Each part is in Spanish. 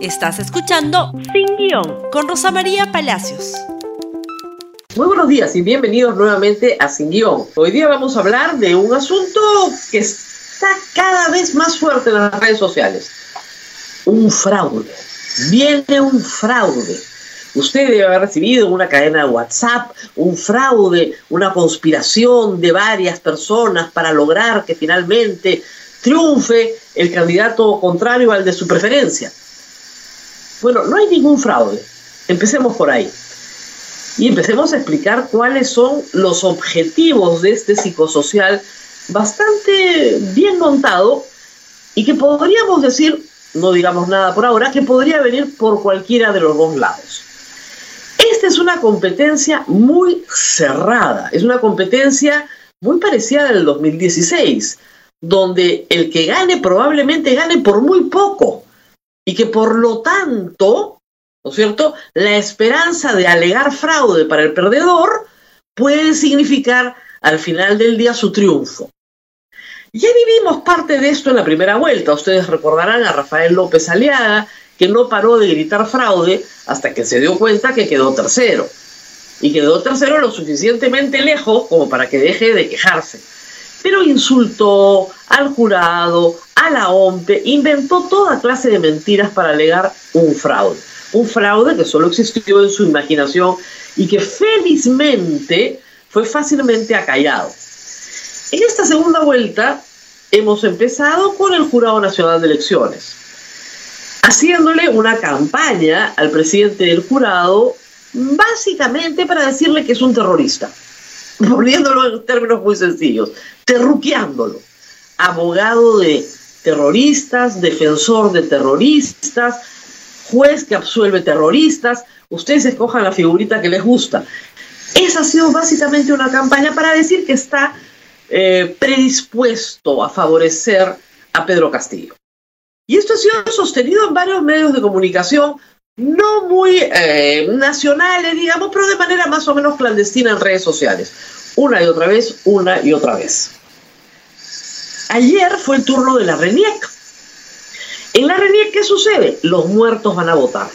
Estás escuchando Sin Guión con Rosa María Palacios. Muy buenos días y bienvenidos nuevamente a Sin Guión. Hoy día vamos a hablar de un asunto que está cada vez más fuerte en las redes sociales. Un fraude. Viene un fraude. Usted debe haber recibido una cadena de WhatsApp un fraude, una conspiración de varias personas para lograr que finalmente triunfe el candidato contrario al de su preferencia. Bueno, no hay ningún fraude. Empecemos por ahí y empecemos a explicar cuáles son los objetivos de este psicosocial bastante bien montado y que podríamos decir, no digamos nada por ahora, que podría venir por cualquiera de los dos lados. Esta es una competencia muy cerrada, es una competencia muy parecida al 2016, donde el que gane probablemente gane por muy poco y que por lo tanto ¿no es cierto? La esperanza de alegar fraude para el perdedor puede significar al final del día su triunfo. Ya vivimos parte de esto en la primera vuelta. Ustedes recordarán a Rafael López Aliaga, que no paró de gritar fraude hasta que se dio cuenta que quedó tercero. Y quedó tercero lo suficientemente lejos como para que deje de quejarse. Pero insultó al jurado, a la OMPE, inventó toda clase de mentiras para alegar un fraude un fraude que solo existió en su imaginación y que felizmente fue fácilmente acallado. En esta segunda vuelta hemos empezado con el Jurado Nacional de Elecciones, haciéndole una campaña al presidente del jurado básicamente para decirle que es un terrorista, poniéndolo en términos muy sencillos, terruqueándolo, abogado de terroristas, defensor de terroristas, juez que absuelve terroristas, ustedes escojan la figurita que les gusta. Esa ha sido básicamente una campaña para decir que está eh, predispuesto a favorecer a Pedro Castillo. Y esto ha sido sostenido en varios medios de comunicación, no muy eh, nacionales, digamos, pero de manera más o menos clandestina en redes sociales. Una y otra vez, una y otra vez. Ayer fue el turno de la RENIEC, en la RENIEC, ¿qué sucede? Los muertos van a votar.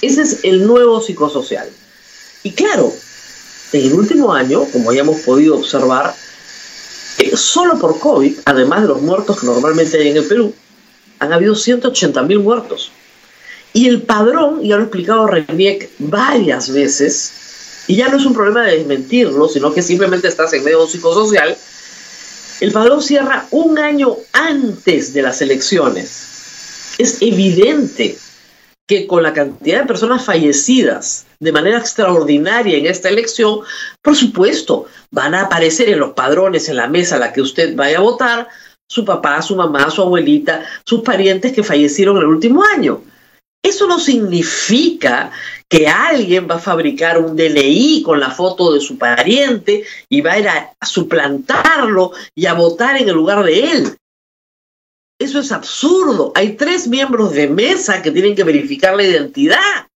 Ese es el nuevo psicosocial. Y claro, en el último año, como ya hemos podido observar, eh, solo por COVID, además de los muertos que normalmente hay en el Perú, han habido 180 mil muertos. Y el padrón, ya lo ha explicado RENIEC varias veces, y ya no es un problema de desmentirlo, sino que simplemente estás en medio psicosocial, el padrón cierra un año antes de las elecciones es evidente que con la cantidad de personas fallecidas de manera extraordinaria en esta elección, por supuesto, van a aparecer en los padrones, en la mesa a la que usted vaya a votar, su papá, su mamá, su abuelita, sus parientes que fallecieron el último año. Eso no significa que alguien va a fabricar un DNI con la foto de su pariente y va a ir a suplantarlo y a votar en el lugar de él. Eso es absurdo. Hay tres miembros de mesa que tienen que verificar la identidad.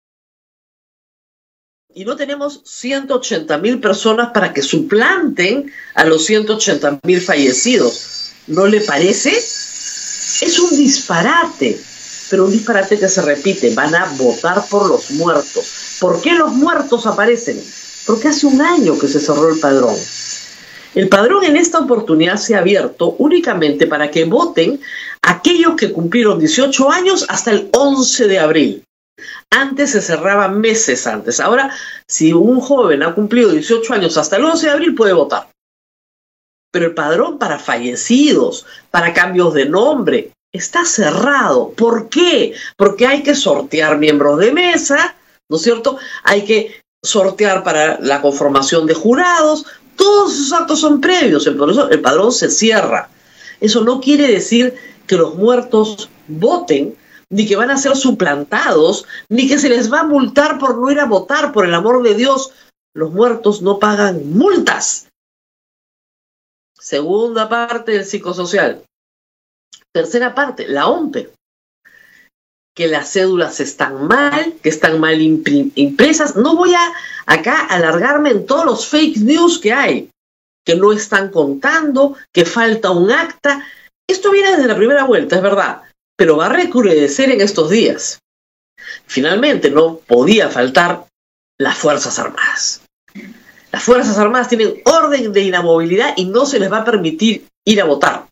Y no tenemos 180 mil personas para que suplanten a los 180 mil fallecidos. ¿No le parece? Es un disparate, pero un disparate que se repite. Van a votar por los muertos. ¿Por qué los muertos aparecen? Porque hace un año que se cerró el padrón. El padrón en esta oportunidad se ha abierto únicamente para que voten aquellos que cumplieron 18 años hasta el 11 de abril. Antes se cerraba meses antes. Ahora, si un joven ha cumplido 18 años hasta el 11 de abril, puede votar. Pero el padrón para fallecidos, para cambios de nombre, está cerrado. ¿Por qué? Porque hay que sortear miembros de mesa, ¿no es cierto? Hay que sortear para la conformación de jurados, todos esos actos son previos, por eso el padrón se cierra. Eso no quiere decir que los muertos voten, ni que van a ser suplantados, ni que se les va a multar por no ir a votar, por el amor de Dios. Los muertos no pagan multas. Segunda parte del psicosocial. Tercera parte, la OMPE que las cédulas están mal, que están mal impresas. No voy a acá alargarme en todos los fake news que hay, que no están contando, que falta un acta. Esto viene desde la primera vuelta, es verdad, pero va a recrudecer en estos días. Finalmente, no podía faltar las Fuerzas Armadas. Las Fuerzas Armadas tienen orden de inamovilidad y no se les va a permitir ir a votar.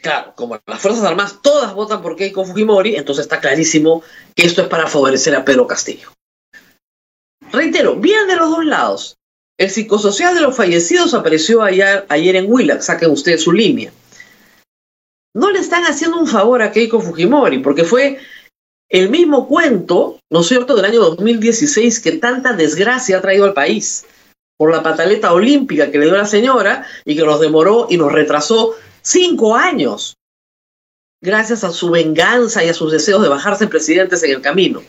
Claro, como las Fuerzas Armadas todas votan por Keiko Fujimori, entonces está clarísimo que esto es para favorecer a Pedro Castillo. Reitero, bien de los dos lados. El psicosocial de los fallecidos apareció ayer, en Willax, saquen ustedes su línea. No le están haciendo un favor a Keiko Fujimori, porque fue el mismo cuento, ¿no es cierto?, del año 2016 que tanta desgracia ha traído al país por la pataleta olímpica que le dio la señora y que nos demoró y nos retrasó cinco años, gracias a su venganza y a sus deseos de bajarse presidentes en el camino.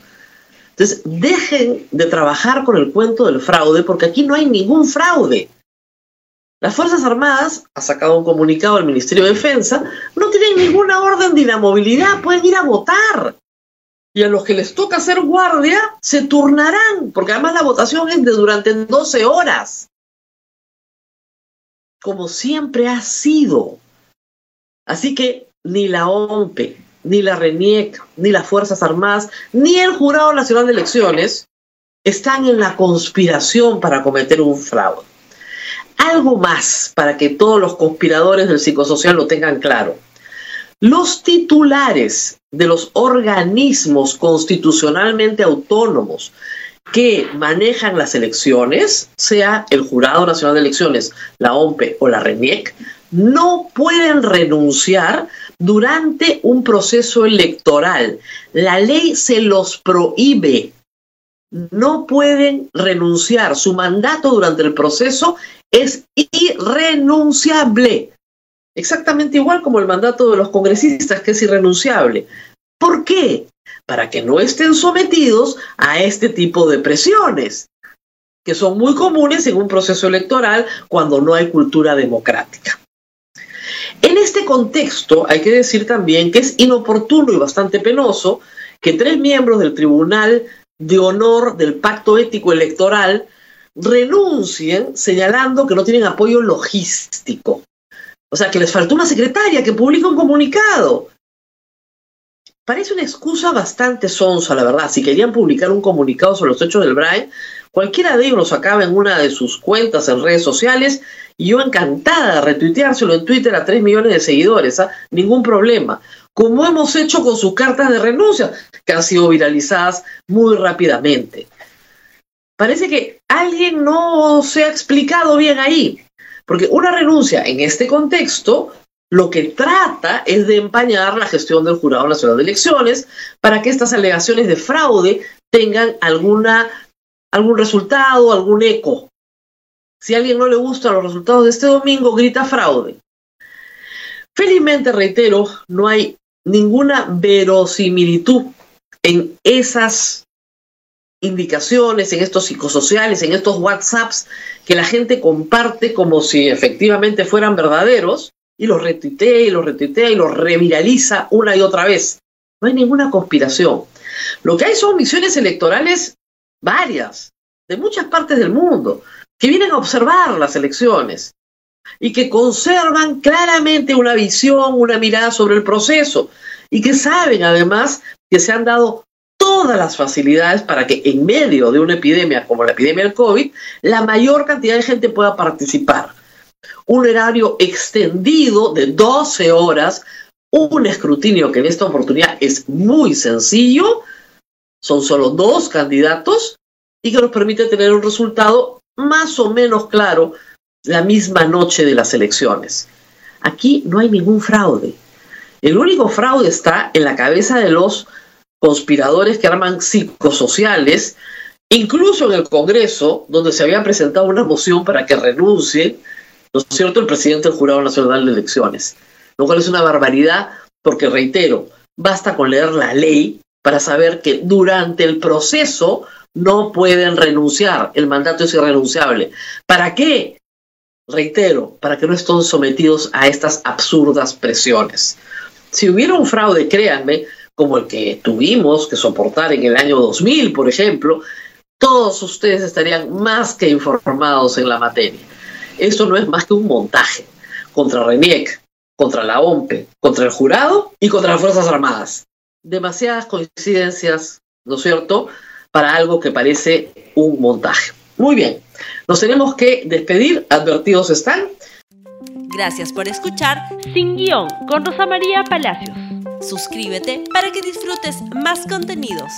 Entonces, dejen de trabajar con el cuento del fraude, porque aquí no hay ningún fraude. Las Fuerzas Armadas, ha sacado un comunicado al Ministerio de Defensa, no tienen ninguna orden de inamovilidad, pueden ir a votar. Y a los que les toca hacer guardia, se turnarán, porque además la votación es de durante 12 horas. Como siempre ha sido. Así que ni la OMPE, ni la RENIEC, ni las Fuerzas Armadas, ni el Jurado Nacional de Elecciones están en la conspiración para cometer un fraude. Algo más para que todos los conspiradores del psicosocial lo tengan claro. Los titulares de los organismos constitucionalmente autónomos que manejan las elecciones, sea el Jurado Nacional de Elecciones, la OMPE o la RENIEC, no pueden renunciar durante un proceso electoral. La ley se los prohíbe. No pueden renunciar. Su mandato durante el proceso es irrenunciable. Exactamente igual como el mandato de los congresistas, que es irrenunciable. ¿Por qué? Para que no estén sometidos a este tipo de presiones, que son muy comunes en un proceso electoral cuando no hay cultura democrática. En este contexto hay que decir también que es inoportuno y bastante penoso que tres miembros del Tribunal de Honor del Pacto Ético Electoral renuncien señalando que no tienen apoyo logístico. O sea, que les faltó una secretaria que publica un comunicado. Parece una excusa bastante sonsa, la verdad. Si querían publicar un comunicado sobre los hechos del Brian, cualquiera de ellos lo sacaba en una de sus cuentas en redes sociales y yo encantada de retuiteárselo en Twitter a 3 millones de seguidores, ¿ah? ningún problema. Como hemos hecho con sus cartas de renuncia, que han sido viralizadas muy rápidamente. Parece que alguien no se ha explicado bien ahí, porque una renuncia en este contexto lo que trata es de empañar la gestión del Jurado Nacional de Elecciones para que estas alegaciones de fraude tengan alguna, algún resultado, algún eco si a alguien no le gustan los resultados de este domingo, grita fraude. Felizmente, reitero, no hay ninguna verosimilitud en esas indicaciones, en estos psicosociales, en estos WhatsApps que la gente comparte como si efectivamente fueran verdaderos y los retuitea y los retuitea y los reviraliza una y otra vez. No hay ninguna conspiración. Lo que hay son misiones electorales varias, de muchas partes del mundo que vienen a observar las elecciones y que conservan claramente una visión, una mirada sobre el proceso y que saben además que se han dado todas las facilidades para que en medio de una epidemia como la epidemia del COVID, la mayor cantidad de gente pueda participar. Un horario extendido de 12 horas, un escrutinio que en esta oportunidad es muy sencillo, son solo dos candidatos y que nos permite tener un resultado más o menos claro la misma noche de las elecciones. Aquí no hay ningún fraude. El único fraude está en la cabeza de los conspiradores que arman psicosociales, incluso en el Congreso, donde se había presentado una moción para que renuncie, ¿no es cierto?, el presidente del Jurado Nacional de Elecciones. Lo cual es una barbaridad, porque reitero, basta con leer la ley para saber que durante el proceso no pueden renunciar, el mandato es irrenunciable. ¿Para qué? Reitero, para que no estén sometidos a estas absurdas presiones. Si hubiera un fraude, créanme, como el que tuvimos que soportar en el año 2000, por ejemplo, todos ustedes estarían más que informados en la materia. Esto no es más que un montaje contra RENIEC, contra la OMPE, contra el jurado y contra las Fuerzas Armadas. demasiadas coincidencias, ¿no es cierto?, para algo que parece un montaje. Muy bien, nos tenemos que despedir, advertidos están. Gracias por escuchar Sin Guión con Rosa María Palacios. Suscríbete para que disfrutes más contenidos.